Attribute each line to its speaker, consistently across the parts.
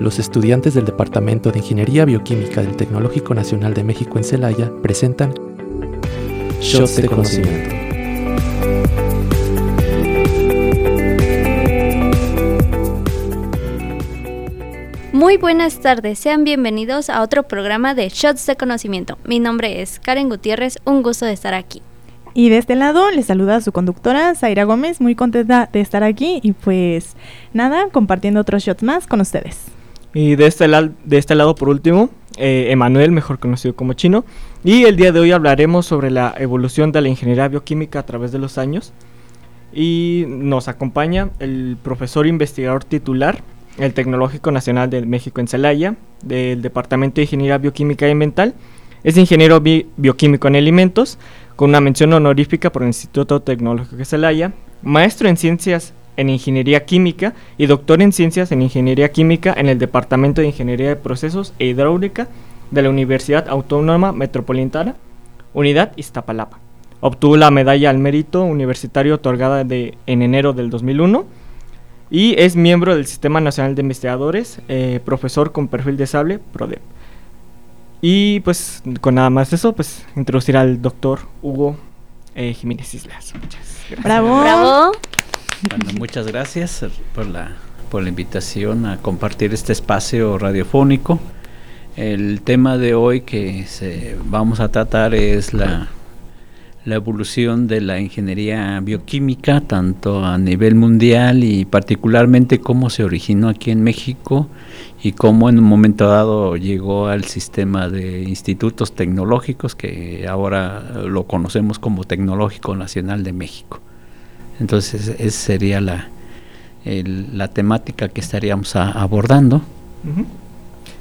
Speaker 1: los estudiantes del Departamento de Ingeniería Bioquímica del Tecnológico Nacional de México en Celaya presentan Shots de Conocimiento.
Speaker 2: Muy buenas tardes, sean bienvenidos a otro programa de Shots de Conocimiento. Mi nombre es Karen Gutiérrez, un gusto de estar aquí.
Speaker 3: Y de este lado les saluda su conductora, Zaira Gómez, muy contenta de estar aquí y pues nada, compartiendo otros shots más con ustedes.
Speaker 4: Y de este, de este lado, por último, eh, Emanuel, mejor conocido como Chino. Y el día de hoy hablaremos sobre la evolución de la ingeniería bioquímica a través de los años. Y nos acompaña el profesor investigador titular, el Tecnológico Nacional de México en Celaya, del Departamento de Ingeniería Bioquímica y Ambiental. Es ingeniero bioquímico en alimentos, con una mención honorífica por el Instituto Tecnológico de Celaya, maestro en ciencias en Ingeniería Química y doctor en Ciencias en Ingeniería Química en el Departamento de Ingeniería de Procesos e Hidráulica de la Universidad Autónoma Metropolitana, Unidad Iztapalapa. Obtuvo la medalla al mérito universitario otorgada de, en enero del 2001 y es miembro del Sistema Nacional de Investigadores, eh, profesor con perfil de sable, PRODEP. Y pues con nada más eso, pues introducir al doctor Hugo eh, Jiménez Islas.
Speaker 3: Muchas gracias. Bravo. Bravo.
Speaker 5: Bueno, muchas gracias por la, por la invitación a compartir este espacio radiofónico. El tema de hoy que se, vamos a tratar es la, la evolución de la ingeniería bioquímica, tanto a nivel mundial y particularmente cómo se originó aquí en México y cómo en un momento dado llegó al sistema de institutos tecnológicos que ahora lo conocemos como Tecnológico Nacional de México. Entonces esa sería la, la temática que estaríamos abordando.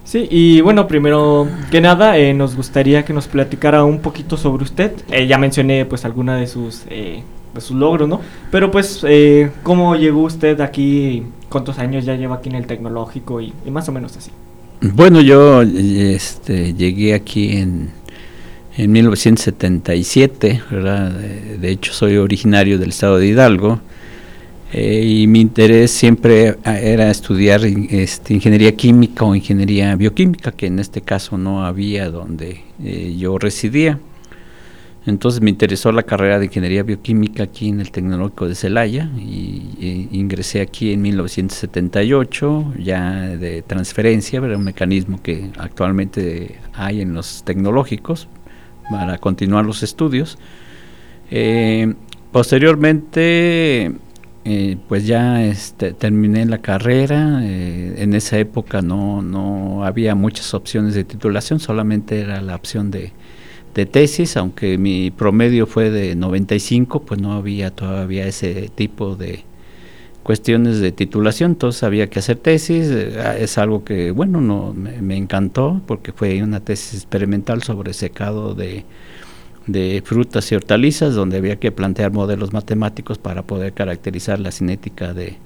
Speaker 4: Sí, y bueno, primero que nada, eh, nos gustaría que nos platicara un poquito sobre usted. Eh, ya mencioné pues alguna de sus, eh, de sus logros, ¿no? Pero pues, ¿cómo llegó usted aquí? ¿Cuántos años ya lleva aquí en el tecnológico? Y, y más o menos así.
Speaker 5: Bueno, yo este, llegué aquí en, en 1977, ¿verdad? De, hecho soy originario del estado de Hidalgo eh, y mi interés siempre era estudiar este, ingeniería química o ingeniería bioquímica, que en este caso no había donde eh, yo residía. Entonces me interesó la carrera de ingeniería bioquímica aquí en el Tecnológico de Celaya y, e ingresé aquí en 1978, ya de transferencia, era un mecanismo que actualmente hay en los tecnológicos para continuar los estudios. Eh, posteriormente, eh, pues ya este, terminé la carrera. Eh, en esa época no, no había muchas opciones de titulación, solamente era la opción de, de tesis, aunque mi promedio fue de 95, pues no había todavía ese tipo de cuestiones de titulación, entonces había que hacer tesis, es algo que, bueno, no me, encantó porque fue una tesis experimental sobre secado de, de frutas y hortalizas, donde había que plantear modelos matemáticos para poder caracterizar la cinética de,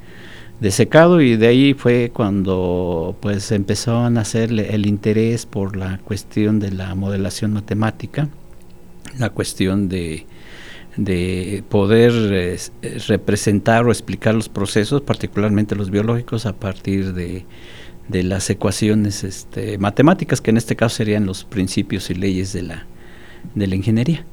Speaker 5: de secado y de ahí fue cuando pues empezó a nacer el interés por la cuestión de la modelación matemática, la cuestión de de poder eh, representar o explicar los procesos, particularmente los biológicos, a partir de, de las ecuaciones este, matemáticas, que en este caso serían los principios y leyes de la, de la ingeniería.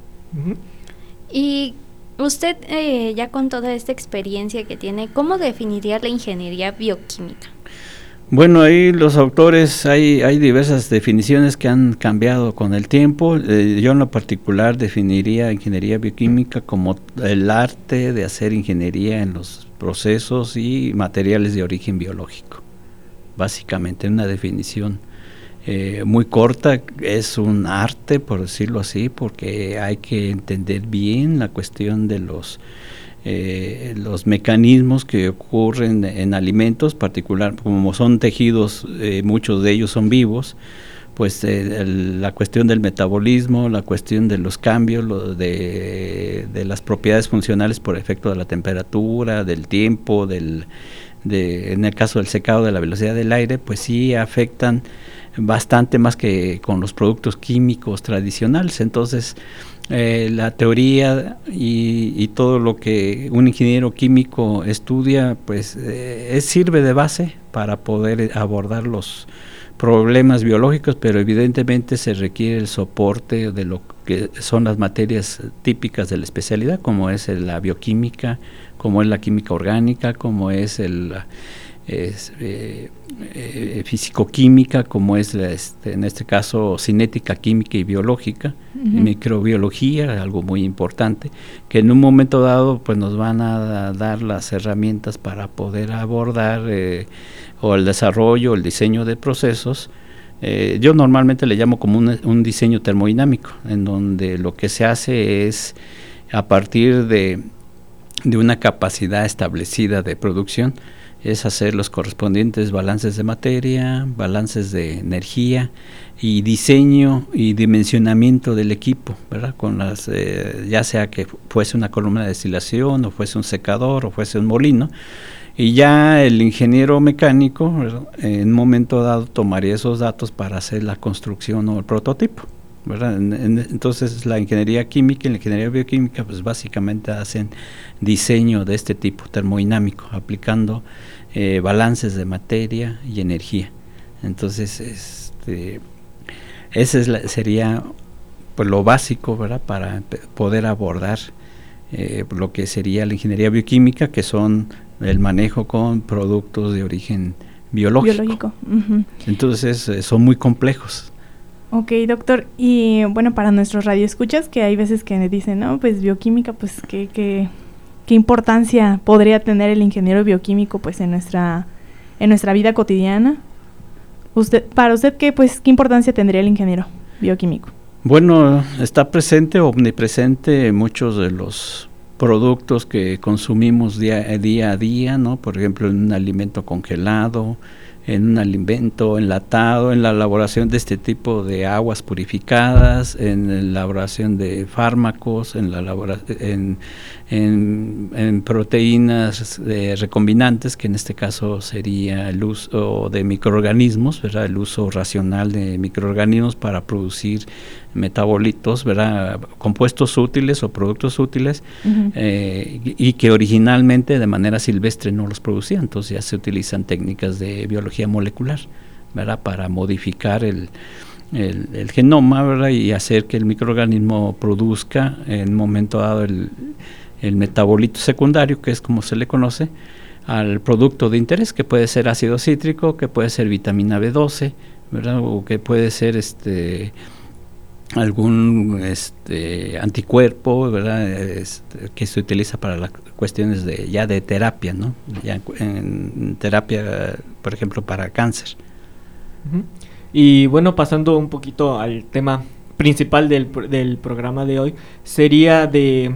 Speaker 2: Y usted, eh, ya con toda esta experiencia que tiene, ¿cómo definiría la ingeniería bioquímica?
Speaker 5: Bueno, ahí los autores, hay, hay diversas definiciones que han cambiado con el tiempo. Eh, yo en lo particular definiría ingeniería bioquímica como el arte de hacer ingeniería en los procesos y materiales de origen biológico. Básicamente, una definición eh, muy corta, es un arte, por decirlo así, porque hay que entender bien la cuestión de los eh, los mecanismos que ocurren en alimentos, particular como son tejidos, eh, muchos de ellos son vivos, pues eh, la cuestión del metabolismo, la cuestión de los cambios, lo de, las propiedades funcionales por efecto de la temperatura, del tiempo, del, en el caso del secado de la velocidad del aire, pues sí afectan bastante más que con los productos químicos tradicionales. Entonces, eh, la teoría y, todo lo que un ingeniero químico estudia, pues eh, sirve de base para poder abordar los problemas biológicos, pero evidentemente se requiere el soporte de lo que son las materias típicas de la especialidad, como es la bioquímica, como es la química orgánica, como es el es, eh, eh, físico-química, como es este, en este caso cinética química y biológica, microbiología, algo muy importante, que en un momento dado pues nos van a dar las herramientas para poder abordar eh, o el desarrollo, el diseño de procesos. yo normalmente le llamo como un, un diseño termodinámico, en donde lo que se hace es a partir de, de una capacidad establecida de producción, es hacer los correspondientes balances de materia, balances de energía y diseño y dimensionamiento del equipo, ¿verdad? Con las, eh, ya sea que fuese una columna de destilación o fuese un secador o fuese un molino, y ya el ingeniero mecánico en un momento dado tomaría esos datos para hacer la construcción o el prototipo. ¿Verdad? entonces la ingeniería química y la ingeniería bioquímica pues básicamente hacen diseño de este tipo termodinámico aplicando eh, balances de materia y energía entonces este ese sería pues lo básico ¿verdad? para poder abordar eh, lo que sería la ingeniería bioquímica que son el manejo con productos de origen biológico, entonces eh, son muy complejos
Speaker 3: Ok, doctor. Y bueno, para nuestros radioescuchas, que hay veces que dicen, no, pues bioquímica, pues qué, qué, qué importancia podría tener el ingeniero bioquímico pues en nuestra, en nuestra vida cotidiana. Usted, para usted, ¿qué, pues, ¿qué importancia tendría el ingeniero bioquímico?
Speaker 5: Bueno, está presente, omnipresente muchos de los productos que consumimos día a día, ¿no? Por ejemplo, en un alimento congelado, en un alimento enlatado, en la elaboración de este tipo de aguas purificadas, en la elaboración de fármacos, en la en, en, proteínas recombinantes, que en este caso sería el uso de microorganismos, ¿verdad? el uso racional de microorganismos para producir metabolitos, ¿verdad? compuestos útiles o productos útiles, eh, y que originalmente de manera silvestre no los producían, entonces ya se utilizan técnicas de biología molecular ¿verdad? para modificar el, el, genoma ¿verdad? y hacer que el microorganismo produzca en un momento dado el, el metabolito secundario, que es como se le conoce, al producto de interés, que puede ser ácido cítrico, que puede ser vitamina B12, ¿verdad? O que puede ser este algún este anticuerpo, ¿verdad? Este, que se utiliza para las cuestiones de ya de terapia, ¿no? Ya en, terapia, por ejemplo, para cáncer.
Speaker 4: Y bueno, pasando un poquito al tema principal del, del programa de hoy, sería de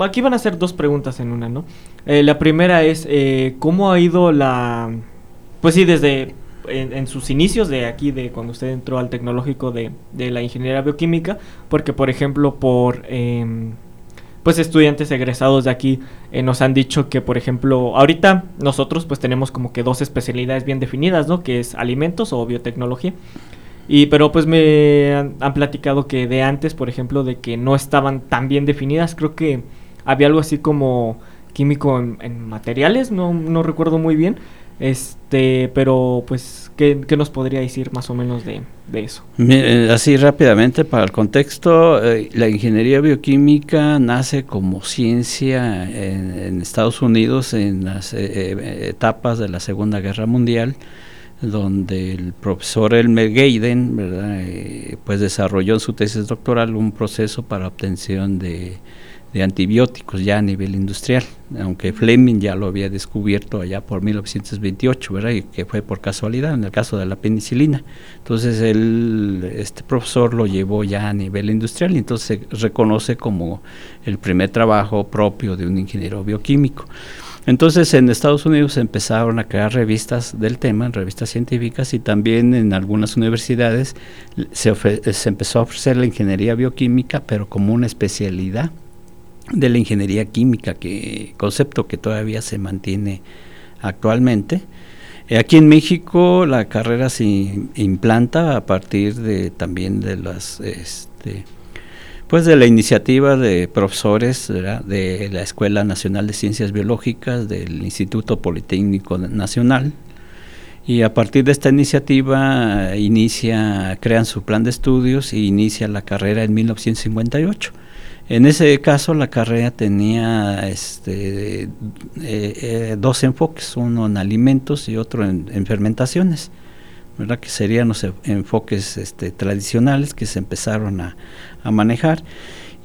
Speaker 4: aquí van a ser dos preguntas en una, ¿no? Eh, la primera es, eh, ¿cómo ha ido la... Pues sí, desde en, sus inicios de aquí, de cuando usted entró al tecnológico de, de la ingeniería bioquímica, porque por ejemplo por... Em, pues estudiantes egresados de aquí eh, nos han dicho que, por ejemplo, ahorita nosotros pues tenemos como que dos especialidades bien definidas, ¿no? Que es alimentos o biotecnología. Y, pero pues me han, platicado que de antes, por ejemplo, de que no estaban tan bien definidas, creo que había algo así como químico en, materiales, no, no, recuerdo muy bien. Este, pero pues, ¿qué, nos podría decir más o menos de, eso?
Speaker 5: así rápidamente, para el contexto, eh, la ingeniería bioquímica nace como ciencia en, Estados Unidos en las eh, eh, etapas de la Segunda Guerra Mundial donde el profesor Elmer Gaiden eh, pues desarrolló en su tesis doctoral un proceso para obtención de, antibióticos ya a nivel industrial, aunque Fleming ya lo había descubierto allá por 1928, ¿verdad? Y que fue por casualidad en el caso de la penicilina. Entonces él, este profesor lo llevó ya a nivel industrial y entonces se reconoce como el primer trabajo propio de un ingeniero bioquímico. Entonces en Estados Unidos empezaron a crear revistas del tema, revistas científicas y también en algunas universidades se, se empezó a ofrecer la ingeniería bioquímica, pero como una especialidad de la ingeniería química, que concepto que todavía se mantiene actualmente. aquí en México la carrera se implanta a partir de también de las este, pues de la iniciativa de profesores de la Escuela Nacional de Ciencias Biológicas del Instituto Politécnico Nacional. Y a partir de esta iniciativa inicia crean su plan de estudios y inicia la carrera en 1958 en ese caso la carrera tenía este, eh, eh, dos enfoques, uno en alimentos y otro en, fermentaciones, ¿verdad? que serían los enfoques este, tradicionales que se empezaron a, manejar.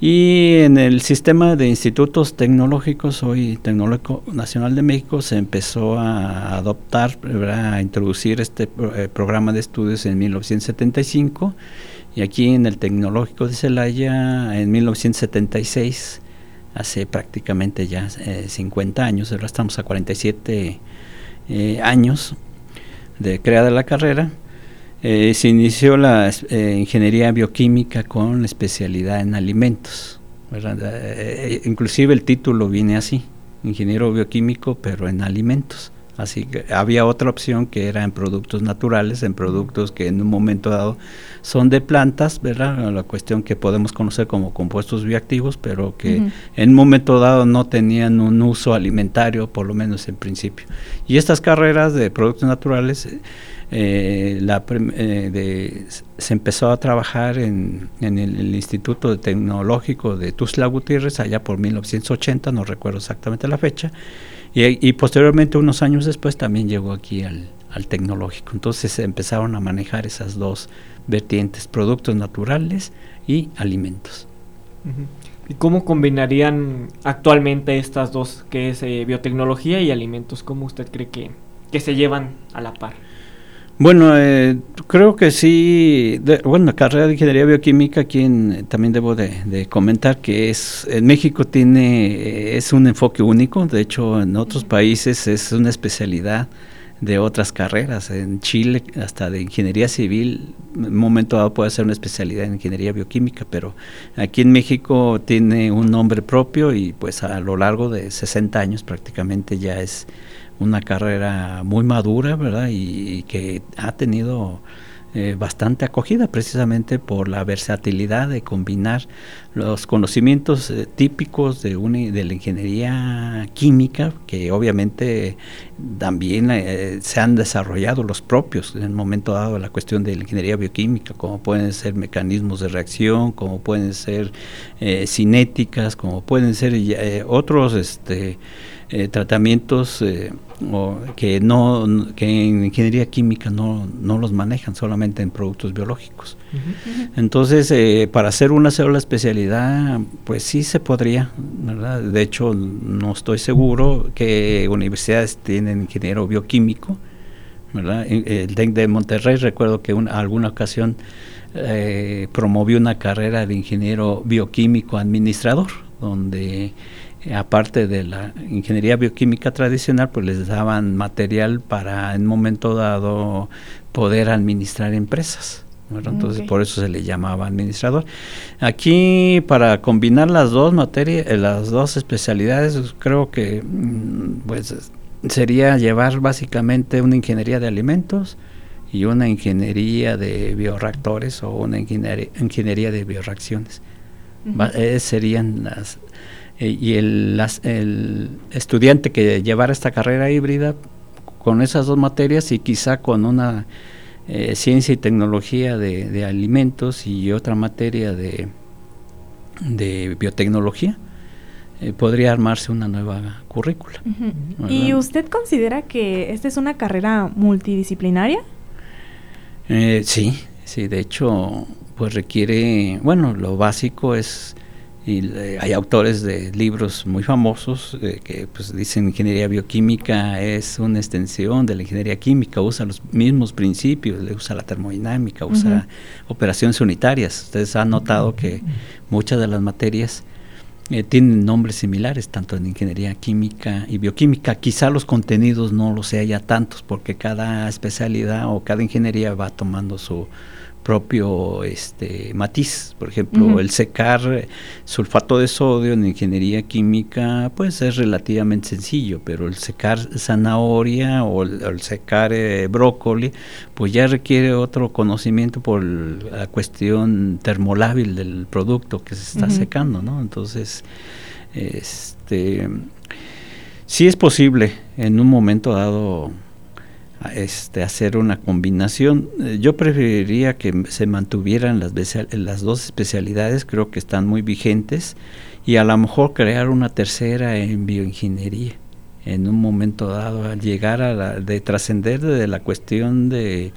Speaker 5: Y en el sistema de institutos tecnológicos, hoy Tecnológico Nacional de México, se empezó a adoptar, a introducir este eh, programa de estudios en 1975 y aquí en el Tecnológico de Celaya, en 1976, hace prácticamente ya 50 eh, años, ahora estamos a 47 eh, años de creada la carrera, eh, se inició la ingeniería bioquímica con especialidad en alimentos. inclusive el título viene así, ingeniero bioquímico pero en alimentos. Así que había otra opción que era en productos naturales, en productos que en un momento dado son de plantas, ¿verdad? La cuestión que podemos conocer como compuestos bioactivos, pero que en un momento dado no tenían un uso alimentario, por lo menos en principio. Y estas carreras de productos naturales, eh, la, eh, se empezó a trabajar en, el, el, Instituto Tecnológico de Tuzla Gutiérrez, allá por 1980, no recuerdo exactamente la fecha, y, posteriormente, unos años después, también llegó aquí al, tecnológico. Entonces empezaron a manejar esas dos vertientes, productos naturales y alimentos.
Speaker 4: ¿Y cómo combinarían actualmente estas dos, que es eh, biotecnología y alimentos? ¿Cómo usted cree que, que se llevan a la par?
Speaker 5: Bueno, eh, creo que sí. bueno, la carrera de ingeniería bioquímica, aquí también debo de, comentar que es en México tiene es un enfoque único. De hecho, en otros países es una especialidad de otras carreras. En Chile, hasta de ingeniería civil, en un momento dado puede ser una especialidad en ingeniería bioquímica, pero aquí en México tiene un nombre propio y pues a lo largo de 60 años prácticamente ya es una carrera muy madura, ¿verdad? Y, que ha tenido eh, bastante acogida precisamente por la versatilidad de combinar los conocimientos eh, típicos de, de la ingeniería química, que obviamente también eh, se han desarrollado los propios en el momento dado la cuestión de la ingeniería bioquímica, como pueden ser mecanismos de reacción, como pueden ser cinéticas, como pueden ser otros este, tratamientos que no que en ingeniería química no, no los manejan solamente en productos biológicos entonces eh, para hacer una sola especialidad pues sí se podría ¿verdad? de hecho no estoy seguro que universidades tienen ingeniero bioquímico ¿verdad? el TEC de Monterrey recuerdo que en alguna ocasión eh, promovió una carrera de ingeniero bioquímico administrador donde aparte de la ingeniería bioquímica tradicional, pues les daban material para en un momento dado poder administrar empresas. Entonces por eso se le llamaba administrador. Aquí para combinar las dos materias, eh, las dos especialidades, creo que mm, pues sería llevar básicamente una ingeniería de alimentos y una ingeniería de bioreactores o una ingeniería, de bioreacciones. Eh, serían las eh, y el, el estudiante que llevara esta carrera híbrida con esas dos materias y quizá con una eh, ciencia y tecnología de, alimentos y otra materia de, de biotecnología, eh, podría armarse una nueva currícula.
Speaker 3: ¿Y usted considera que esta es una carrera multidisciplinaria?
Speaker 5: sí, sí, de hecho, pues requiere, bueno, lo básico es y eh, hay autores de libros muy famosos eh, que pues dicen ingeniería bioquímica es una extensión de la ingeniería química, usa los mismos principios, le usa la termodinámica, usa operaciones unitarias. Ustedes han notado que muchas de las materias eh, tienen nombres similares, tanto en ingeniería química y bioquímica. Quizá los contenidos no los haya tantos, porque cada especialidad o cada ingeniería va tomando su propio este matiz. Por ejemplo, el secar sulfato de sodio en ingeniería química, pues es relativamente sencillo, pero el secar zanahoria o el, secar eh, brócoli, pues ya requiere otro conocimiento por la cuestión termolábil del producto que se está secando, ¿no? Entonces, este sí es posible en un momento dado este, hacer una combinación. Eh, yo preferiría que se mantuvieran las, dos especialidades, creo que están muy vigentes, y a lo mejor crear una tercera en bioingeniería en un momento dado, al llegar a la, de trascender de la cuestión de,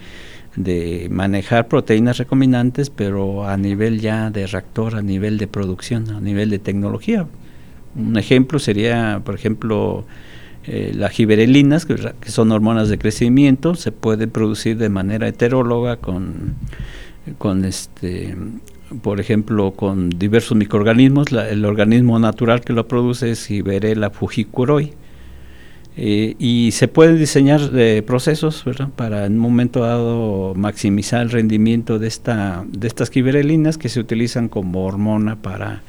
Speaker 5: de manejar proteínas recombinantes, pero a nivel ya de reactor, a nivel de producción, a nivel de tecnología. Un ejemplo sería, por ejemplo, eh, las giberelinas, que, son hormonas de crecimiento, se pueden producir de manera heteróloga con, con este por ejemplo, con diversos microorganismos. el organismo natural que lo produce es Giberella fujicuroi. Eh, y se pueden diseñar eh, procesos para en un momento dado maximizar el rendimiento de, esta, de estas giberelinas que se utilizan como hormona para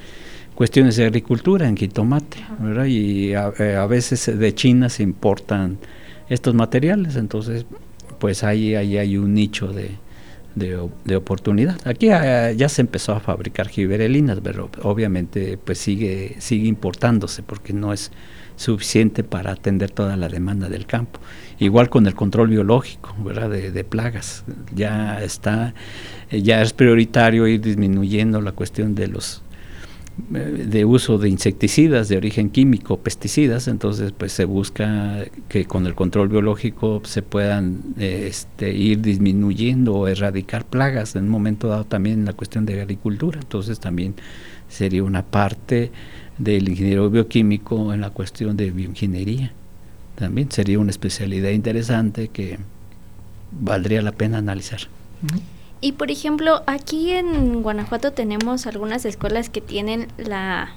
Speaker 5: cuestiones de agricultura en jitomate, ¿verdad? Y eh, a, veces de China se importan estos materiales, entonces pues ahí, ahí hay un nicho de, de, oportunidad. Aquí ah, ya se empezó a fabricar giberelinas, pero obviamente pues sigue, sigue importándose porque no es suficiente para atender toda la demanda del campo. Igual con el control biológico, ¿verdad? De, de plagas. Ya está, ya es prioritario ir disminuyendo la cuestión de los de uso de insecticidas de origen químico, pesticidas, entonces pues se busca que con el control biológico se puedan este, ir disminuyendo o erradicar plagas en un momento dado también en la cuestión de agricultura, entonces también sería una parte del ingeniero bioquímico en la cuestión de bioingeniería, también sería una especialidad interesante que valdría la pena analizar.
Speaker 2: Y por ejemplo, aquí en Guanajuato tenemos algunas escuelas que tienen la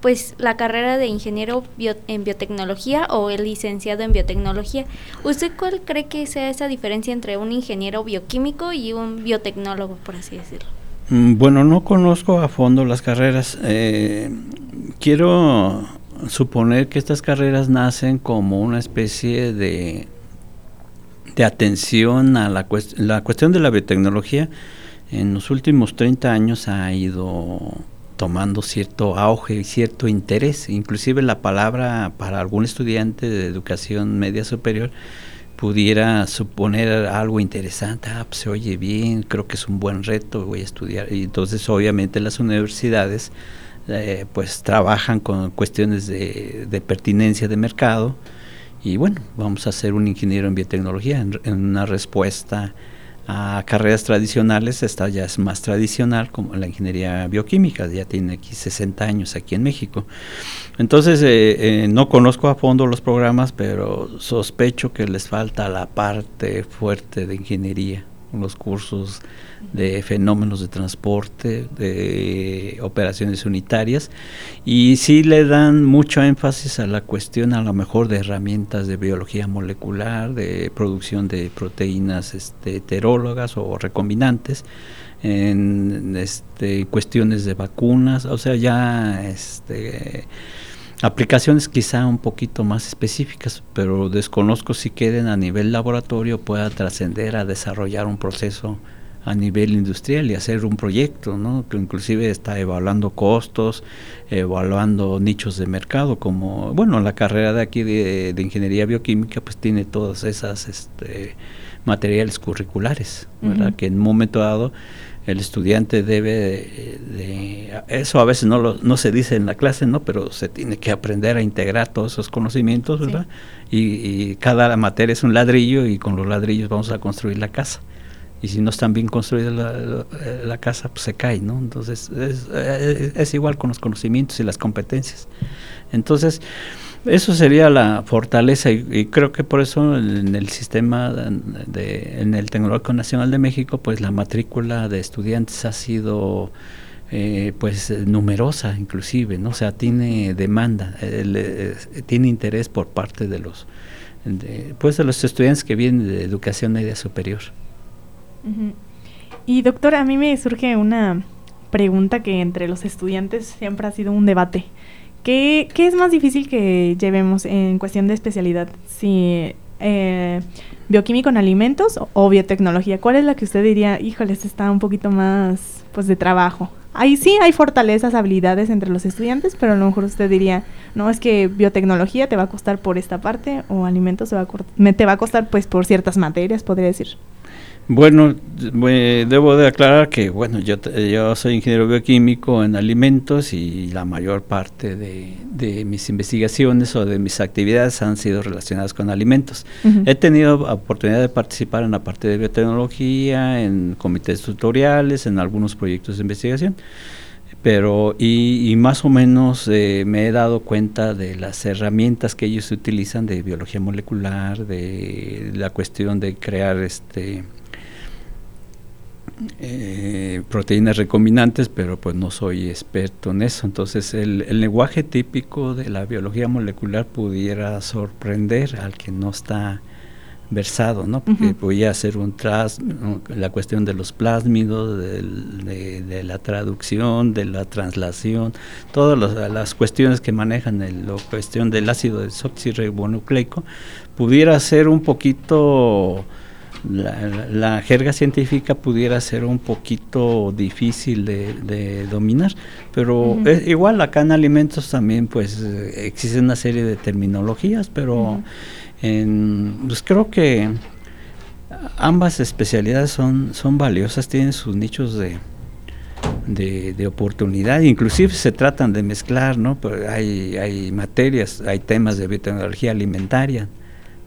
Speaker 2: pues la carrera de ingeniero en biotecnología o el licenciado en biotecnología. ¿Usted cuál cree que sea esa diferencia entre un ingeniero bioquímico y un biotecnólogo, por así decirlo?
Speaker 5: Mm, bueno, no conozco a fondo las carreras. Eh, quiero suponer que estas carreras nacen como una especie de de atención a la, la cuestión de la biotecnología en los últimos 30 años ha ido tomando cierto auge y cierto interés. Inclusive la palabra para algún estudiante de educación media superior pudiera suponer algo interesante, ah, pues, se oye bien, creo que es un buen reto, voy a estudiar. Y entonces obviamente las universidades eh, pues trabajan con cuestiones de, de pertinencia de mercado, y bueno, vamos a ser un ingeniero en biotecnología en, una respuesta a carreras tradicionales, esta ya es más tradicional como la ingeniería bioquímica, ya tiene aquí 60 años aquí en México. Entonces, eh, eh, no conozco a fondo los programas, pero sospecho que les falta la parte fuerte de ingeniería, los cursos de fenómenos de transporte, de operaciones unitarias, y sí le dan mucho énfasis a la cuestión a lo mejor de herramientas de biología molecular, de producción de proteínas este, heterólogas o recombinantes, en este, cuestiones de vacunas, o sea, ya este, aplicaciones quizá un poquito más específicas, pero desconozco si queden a nivel laboratorio pueda trascender a desarrollar un proceso a nivel industrial y hacer un proyecto, ¿no? que inclusive está evaluando costos, evaluando nichos de mercado, como, bueno, la carrera de aquí de, ingeniería bioquímica pues tiene todas esas este, materiales curriculares, ¿verdad? que en un momento dado el estudiante debe de, eso a veces no lo, no se dice en la clase no pero se tiene que aprender a integrar todos esos conocimientos verdad y, y, cada materia es un ladrillo y con los ladrillos vamos a construir la casa y si no están bien construida la, casa, pues se cae, ¿no? Entonces es, igual con los conocimientos y las competencias. Entonces, eso sería la fortaleza y, creo que por eso en el sistema, de, en el Tecnológico Nacional de México, pues la matrícula de estudiantes ha sido... Eh, pues numerosa inclusive, ¿no? O sea, tiene demanda, eh, tiene interés por parte de los, pues de los estudiantes que vienen de educación media superior.
Speaker 3: Y doctor, a mí me surge una pregunta que entre los estudiantes siempre ha sido un debate. ¿Qué, qué es más difícil que llevemos en cuestión de especialidad? Si eh, bioquímico en alimentos o, biotecnología. ¿Cuál es la que usted diría, híjoles, está un poquito más pues de trabajo? Ahí sí hay fortalezas, habilidades entre los estudiantes, pero a lo mejor usted diría, no, es que biotecnología te va a costar por esta parte o alimentos te va a, te va a costar pues por ciertas materias, podría decir.
Speaker 5: Bueno, debo de aclarar que, bueno, yo, yo soy ingeniero bioquímico en alimentos y la mayor parte de, mis investigaciones o de mis actividades han sido relacionadas con alimentos. He tenido oportunidad de participar en la parte de biotecnología, en comités tutoriales, en algunos proyectos de investigación pero y, más o menos eh, me he dado cuenta de las herramientas que ellos utilizan de biología molecular, de la cuestión de crear este eh, proteínas recombinantes, pero pues no soy experto en eso. Entonces el, lenguaje típico de la biología molecular pudiera sorprender al que no está versado, ¿no? Porque voy a hacer un tras, la cuestión de los plásmidos, de, la traducción, de la translación, todas las cuestiones que manejan la cuestión del ácido desoxirribonucleico, pudiera ser un poquito la, jerga científica pudiera ser un poquito difícil de, dominar, pero igual acá en alimentos también pues existe una serie de terminologías, pero pues creo que ambas especialidades son, son valiosas, tienen sus nichos de, de, oportunidad, inclusive se tratan de mezclar, ¿no? hay, hay materias, hay temas de biotecnología alimentaria,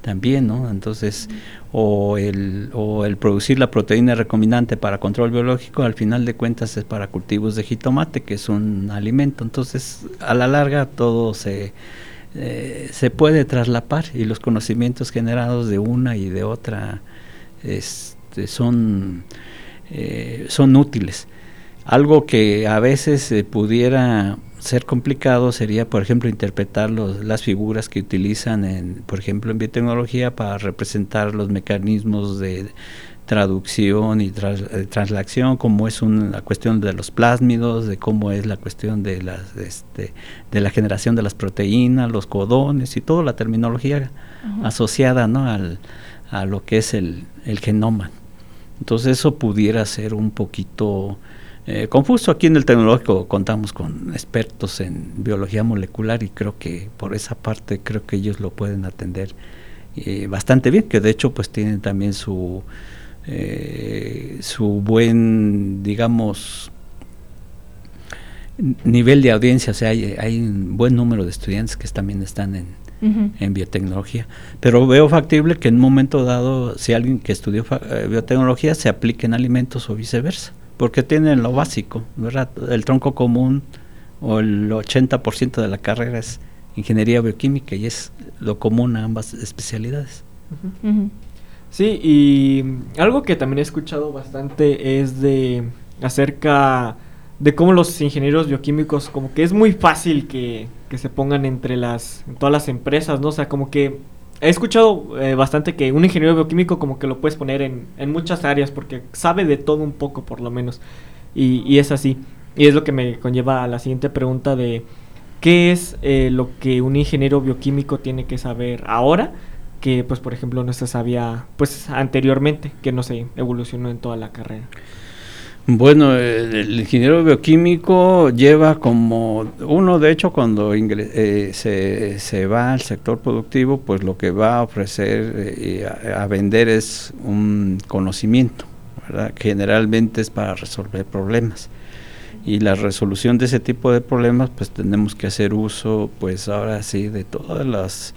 Speaker 5: también, ¿no? Entonces, o el, o el producir la proteína recombinante para control biológico, al final de cuentas es para cultivos de jitomate, que es un alimento. Entonces, a la larga todo se, eh, se puede traslapar y los conocimientos generados de una y de otra este, son, eh, son útiles. Algo que a veces se pudiera ser complicado sería, por ejemplo, interpretar los, las figuras que utilizan, en, por ejemplo, en biotecnología para representar los mecanismos de traducción y eh, translación, como es una cuestión de los plásmidos, de cómo es la cuestión de, las, este, de la generación de las proteínas, los codones y toda la terminología asociada ¿no? Al, a lo que es el, el genoma. Entonces eso pudiera ser un poquito eh, confuso. Aquí en el tecnológico contamos con expertos en biología molecular y creo que por esa parte creo que ellos lo pueden atender eh, bastante bien, que de hecho pues tienen también su eh, su buen digamos nivel de audiencia, o sea, hay, hay, un buen número de estudiantes que también están en, en biotecnología. Pero veo factible que en un momento dado, si alguien que estudió biotecnología se aplique en alimentos o viceversa porque tienen lo básico, ¿verdad? El tronco común o el 80% de la carrera es ingeniería bioquímica y es lo común a ambas especialidades.
Speaker 4: Sí, y algo que también he escuchado bastante es de acerca de cómo los ingenieros bioquímicos como que es muy fácil que, que se pongan entre las en todas las empresas, ¿no? O sea, como que he escuchado eh, bastante que un ingeniero bioquímico como que lo puedes poner en, en, muchas áreas porque sabe de todo un poco por lo menos. Y, y, es así. Y es lo que me conlleva a la siguiente pregunta de qué es eh, lo que un ingeniero bioquímico tiene que saber ahora que pues por ejemplo no se sabía pues anteriormente que no se evolucionó en toda la carrera.
Speaker 5: Bueno, el, ingeniero bioquímico lleva como uno, de hecho, cuando eh, se, se, va al sector productivo, pues lo que va a ofrecer eh, a, vender es un conocimiento, generalmente es para resolver problemas. Y la resolución de ese tipo de problemas, pues tenemos que hacer uso, pues ahora sí, de todas las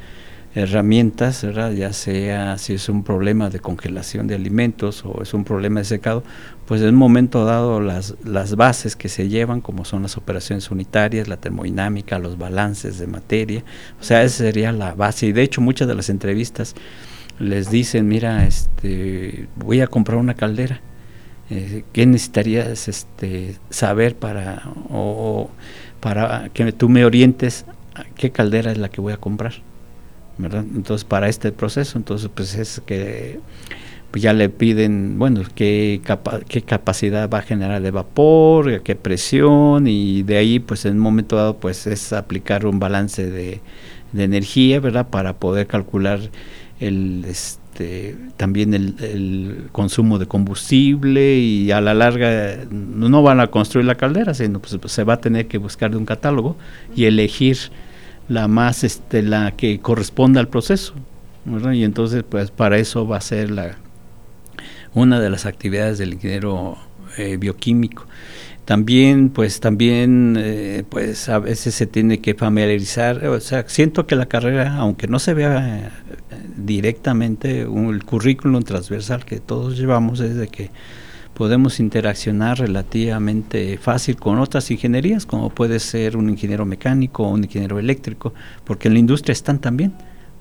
Speaker 5: herramientas, ¿verdad? ya sea si es un problema de congelación de alimentos o es un problema de secado, pues en un momento dado las, las bases que se llevan, como son las operaciones unitarias, la termodinámica, los balances de materia, o sea, esa sería la base. Y de hecho muchas de las entrevistas les dicen, mira, este, voy a comprar una caldera, eh, ¿qué necesitarías este, saber para, o, para que tú me orientes a qué caldera es la que voy a comprar? Entonces, para este proceso, entonces, pues es que pues ya le piden, bueno, qué, capacidad va a generar de vapor, qué presión, y de ahí, pues en un momento dado, pues es aplicar un balance de, energía, ¿verdad? Para poder calcular el... Este, también el, consumo de combustible y a la larga no van a construir la caldera, sino pues, se va a tener que buscar de un catálogo y elegir la más, este, la que corresponda al proceso. Y entonces, pues para eso va a ser la una de las actividades del ingeniero eh, bioquímico. También, pues también, eh, pues a veces se tiene que familiarizar, o sea, siento que la carrera, aunque no se vea eh, directamente el currículum transversal que todos llevamos, es de que podemos interaccionar relativamente fácil con otras ingenierías, como puede ser un ingeniero mecánico o un ingeniero eléctrico, porque en la industria están también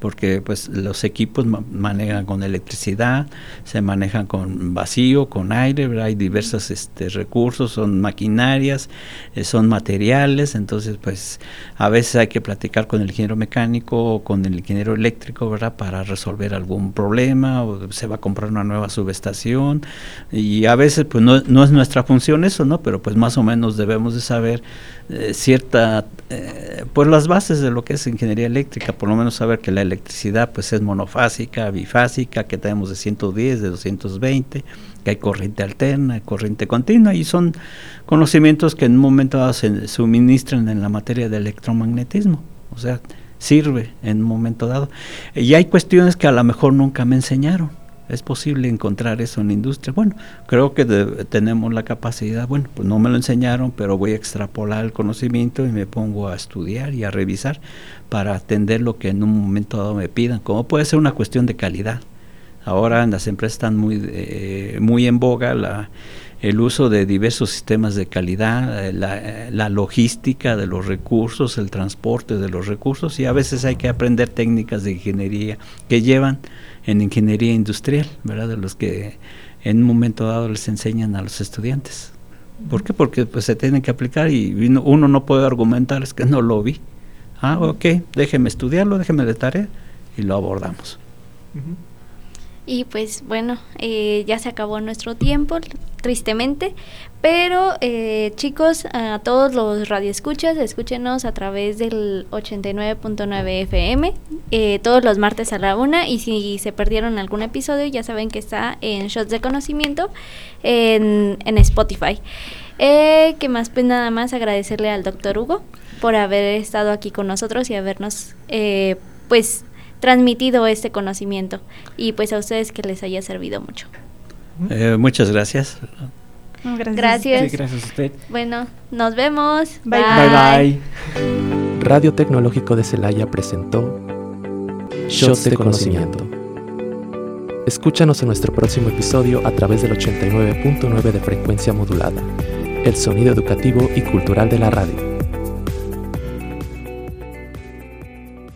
Speaker 5: porque pues los equipos manejan con electricidad, se manejan con vacío, con aire, hay diversos este, recursos, son maquinarias, eh, son materiales, entonces pues a veces hay que platicar con el ingeniero mecánico o con el ingeniero eléctrico, ¿verdad? Para resolver algún problema o se va a comprar una nueva subestación y a veces pues no, no es nuestra función eso, ¿no? Pero pues más o menos debemos de saber eh, cierta, eh, pues las bases de lo que es ingeniería eléctrica, por lo menos saber que la electricidad pues es monofásica, bifásica, que tenemos de 110, de 220, que hay corriente alterna, corriente continua y son conocimientos que en un momento dado se suministran en la materia de electromagnetismo, o sea, sirve en un momento dado. Y hay cuestiones que a lo mejor nunca me enseñaron ¿Es posible encontrar eso en la industria? Bueno, creo que tenemos la capacidad, bueno, pues no me lo enseñaron, pero voy a extrapolar el conocimiento y me pongo a estudiar y a revisar para atender lo que en un momento dado me pidan, como puede ser una cuestión de calidad. Ahora las empresas están muy, eh, muy en boga el uso de diversos sistemas de calidad, eh, la, la, logística de los recursos, el transporte de los recursos y a veces hay que aprender técnicas de ingeniería que llevan en ingeniería industrial, ¿verdad? De los que en un momento dado les enseñan a los estudiantes. ¿Por qué? Porque pues se tienen que aplicar y uno no puede argumentar es que no lo vi. Ah, ok, déjeme estudiarlo, déjeme de tarea y lo abordamos.
Speaker 2: Y pues bueno, eh, ya se acabó nuestro tiempo, tristemente, pero eh, chicos, a todos los radioescuchas, escúchenos a través del 89.9 FM, eh, todos los martes a la una, y si se perdieron algún episodio, ya saben que está en Shots de Conocimiento en, en Spotify. Eh, ¿Qué más? Pues nada más agradecerle al doctor Hugo por haber estado aquí con nosotros y habernos, eh, pues, transmitido este conocimiento y pues a ustedes que les haya servido mucho.
Speaker 5: Eh, muchas gracias.
Speaker 2: Gracias. Gracias.
Speaker 4: gracias a usted.
Speaker 2: Bueno, nos vemos.
Speaker 4: Bye bye. bye.
Speaker 1: Radio Tecnológico de Celaya presentó Shots de Conocimiento. Escúchanos en nuestro próximo episodio a través del 89.9 de frecuencia modulada, el sonido educativo y cultural de la radio.